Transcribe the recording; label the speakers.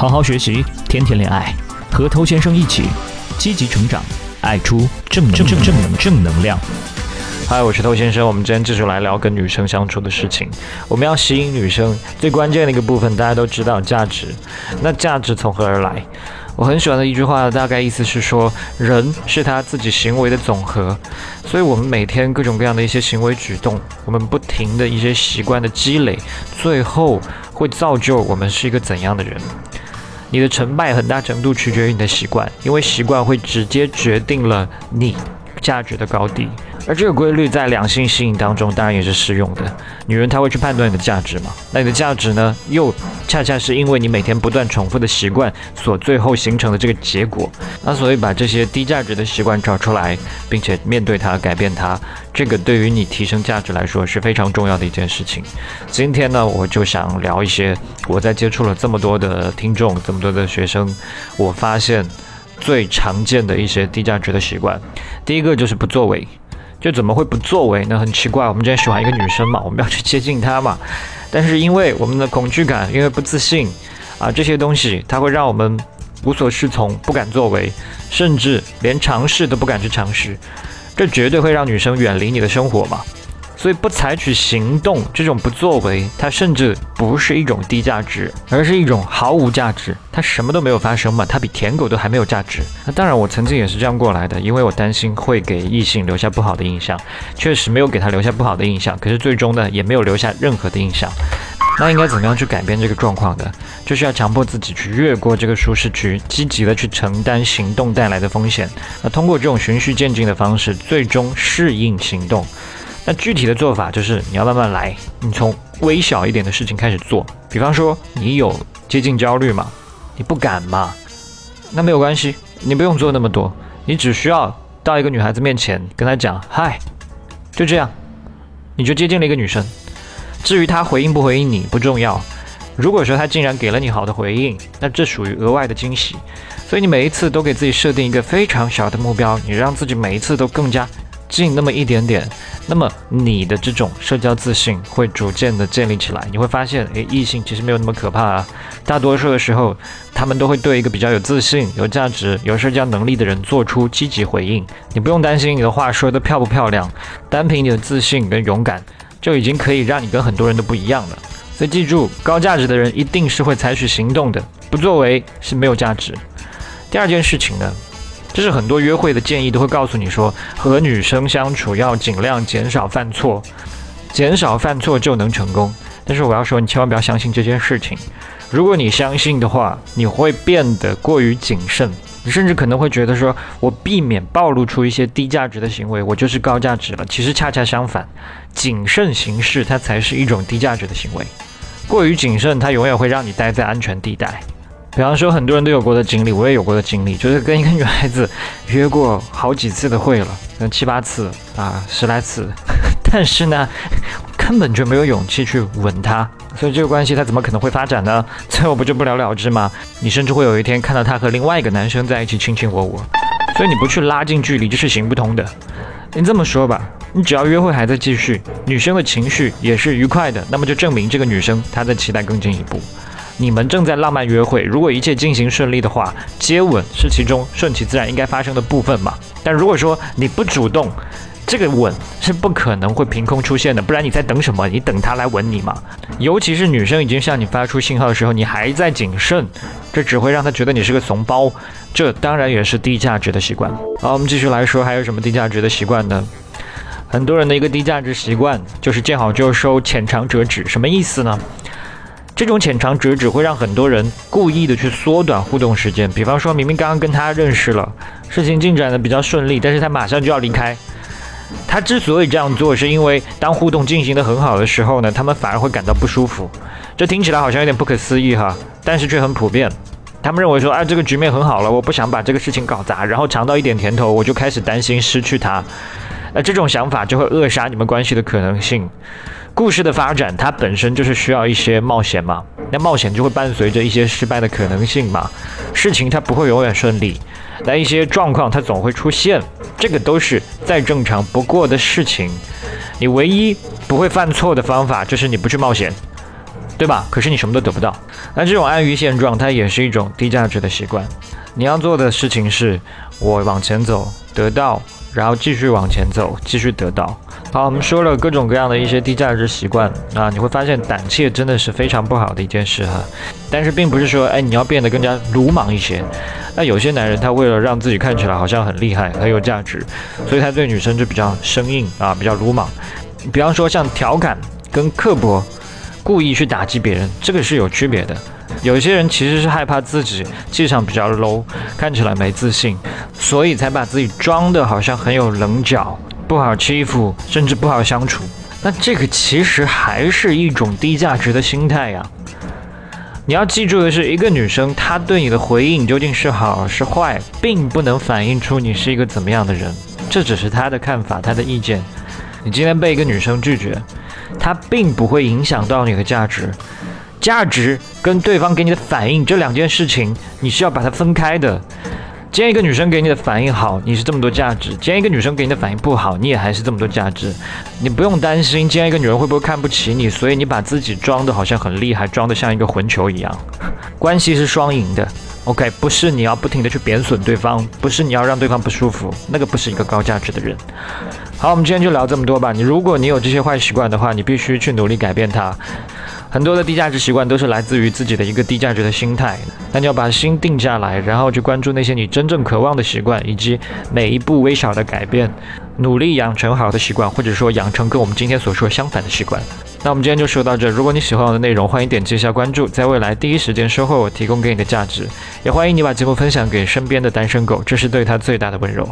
Speaker 1: 好好学习，天天恋爱，和偷先生一起积极成长，爱出正正正正能正能量。
Speaker 2: 嗨，我是偷先生，我们今天继续来聊跟女生相处的事情。我们要吸引女生，最关键的一个部分，大家都知道价值。那价值从何而来？我很喜欢的一句话，大概意思是说，人是他自己行为的总和。所以，我们每天各种各样的一些行为举动，我们不停的一些习惯的积累，最后会造就我们是一个怎样的人。你的成败很大程度取决于你的习惯，因为习惯会直接决定了你价值的高低。而这个规律在两性吸引当中当然也是适用的。女人她会去判断你的价值嘛？那你的价值呢？又恰恰是因为你每天不断重复的习惯所最后形成的这个结果。那所以把这些低价值的习惯找出来，并且面对它、改变它，这个对于你提升价值来说是非常重要的一件事情。今天呢，我就想聊一些我在接触了这么多的听众、这么多的学生，我发现最常见的一些低价值的习惯。第一个就是不作为。就怎么会不作为呢？很奇怪，我们之前喜欢一个女生嘛，我们要去接近她嘛。但是因为我们的恐惧感，因为不自信啊，这些东西它会让我们无所适从，不敢作为，甚至连尝试都不敢去尝试。这绝对会让女生远离你的生活嘛。所以不采取行动，这种不作为，它甚至不是一种低价值，而是一种毫无价值。它什么都没有发生嘛，它比舔狗都还没有价值。那当然，我曾经也是这样过来的，因为我担心会给异性留下不好的印象，确实没有给他留下不好的印象。可是最终呢，也没有留下任何的印象。那应该怎么样去改变这个状况的？就是要强迫自己去越过这个舒适区，积极的去承担行动带来的风险。那通过这种循序渐进的方式，最终适应行动。那具体的做法就是你要慢慢来，你从微小一点的事情开始做。比方说，你有接近焦虑吗？你不敢吗？那没有关系，你不用做那么多，你只需要到一个女孩子面前跟她讲嗨，就这样，你就接近了一个女生。至于她回应不回应你不重要。如果说她竟然给了你好的回应，那这属于额外的惊喜。所以你每一次都给自己设定一个非常小的目标，你让自己每一次都更加。近那么一点点，那么你的这种社交自信会逐渐的建立起来。你会发现，诶，异性其实没有那么可怕啊。大多数的时候，他们都会对一个比较有自信、有价值、有社交能力的人做出积极回应。你不用担心你的话说的漂不漂亮，单凭你的自信跟勇敢，就已经可以让你跟很多人都不一样了。所以记住，高价值的人一定是会采取行动的，不作为是没有价值。第二件事情呢？这是很多约会的建议都会告诉你说，和女生相处要尽量减少犯错，减少犯错就能成功。但是我要说，你千万不要相信这件事情。如果你相信的话，你会变得过于谨慎，你甚至可能会觉得说，我避免暴露出一些低价值的行为，我就是高价值了。其实恰恰相反，谨慎行事它才是一种低价值的行为。过于谨慎，它永远会让你待在安全地带。比方说，很多人都有过的经历，我也有过的经历，就是跟一个女孩子约过好几次的会了，可能七八次啊，十来次，但是呢，根本就没有勇气去吻她，所以这个关系它怎么可能会发展呢？最后不就不了了之吗？你甚至会有一天看到她和另外一个男生在一起卿卿我我，所以你不去拉近距离就是行不通的。你这么说吧，你只要约会还在继续，女生的情绪也是愉快的，那么就证明这个女生她在期待更进一步。你们正在浪漫约会，如果一切进行顺利的话，接吻是其中顺其自然应该发生的部分嘛？但如果说你不主动，这个吻是不可能会凭空出现的，不然你在等什么？你等他来吻你吗？尤其是女生已经向你发出信号的时候，你还在谨慎，这只会让他觉得你是个怂包，这当然也是低价值的习惯。好，我们继续来说，还有什么低价值的习惯呢？很多人的一个低价值习惯就是见好就收、浅尝辄止，什么意思呢？这种浅尝辄止会让很多人故意的去缩短互动时间。比方说，明明刚刚跟他认识了，事情进展的比较顺利，但是他马上就要离开。他之所以这样做，是因为当互动进行的很好的时候呢，他们反而会感到不舒服。这听起来好像有点不可思议哈，但是却很普遍。他们认为说，哎，这个局面很好了，我不想把这个事情搞砸，然后尝到一点甜头，我就开始担心失去他。那这种想法就会扼杀你们关系的可能性。故事的发展，它本身就是需要一些冒险嘛。那冒险就会伴随着一些失败的可能性嘛。事情它不会永远顺利，那一些状况它总会出现，这个都是再正常不过的事情。你唯一不会犯错的方法就是你不去冒险。对吧？可是你什么都得不到。那这种安于现状，它也是一种低价值的习惯。你要做的事情是，我往前走，得到，然后继续往前走，继续得到。好，我们说了各种各样的一些低价值习惯啊，你会发现胆怯真的是非常不好的一件事哈。但是并不是说，哎，你要变得更加鲁莽一些。那有些男人他为了让自己看起来好像很厉害、很有价值，所以他对女生就比较生硬啊，比较鲁莽。比方说像调侃跟刻薄，故意去打击别人，这个是有区别的。有些人其实是害怕自己气场比较 low，看起来没自信，所以才把自己装的好像很有棱角。不好欺负，甚至不好相处，那这个其实还是一种低价值的心态呀。你要记住的是，一个女生她对你的回应究竟是好是坏，并不能反映出你是一个怎么样的人，这只是她的看法，她的意见。你今天被一个女生拒绝，她并不会影响到你的价值，价值跟对方给你的反应这两件事情，你是要把它分开的。今天一个女生给你的反应好，你是这么多价值；今天一个女生给你的反应不好，你也还是这么多价值。你不用担心今天一个女人会不会看不起你，所以你把自己装的好像很厉害，装的像一个混球一样。关系是双赢的，OK？不是你要不停的去贬损对方，不是你要让对方不舒服，那个不是一个高价值的人。好，我们今天就聊这么多吧。你如果你有这些坏习惯的话，你必须去努力改变它。很多的低价值习惯都是来自于自己的一个低价值的心态，那你要把心定下来，然后去关注那些你真正渴望的习惯，以及每一步微小的改变，努力养成好的习惯，或者说养成跟我们今天所说相反的习惯。那我们今天就说到这。如果你喜欢我的内容，欢迎点击一下关注，在未来第一时间收获我提供给你的价值。也欢迎你把节目分享给身边的单身狗，这是对他最大的温柔。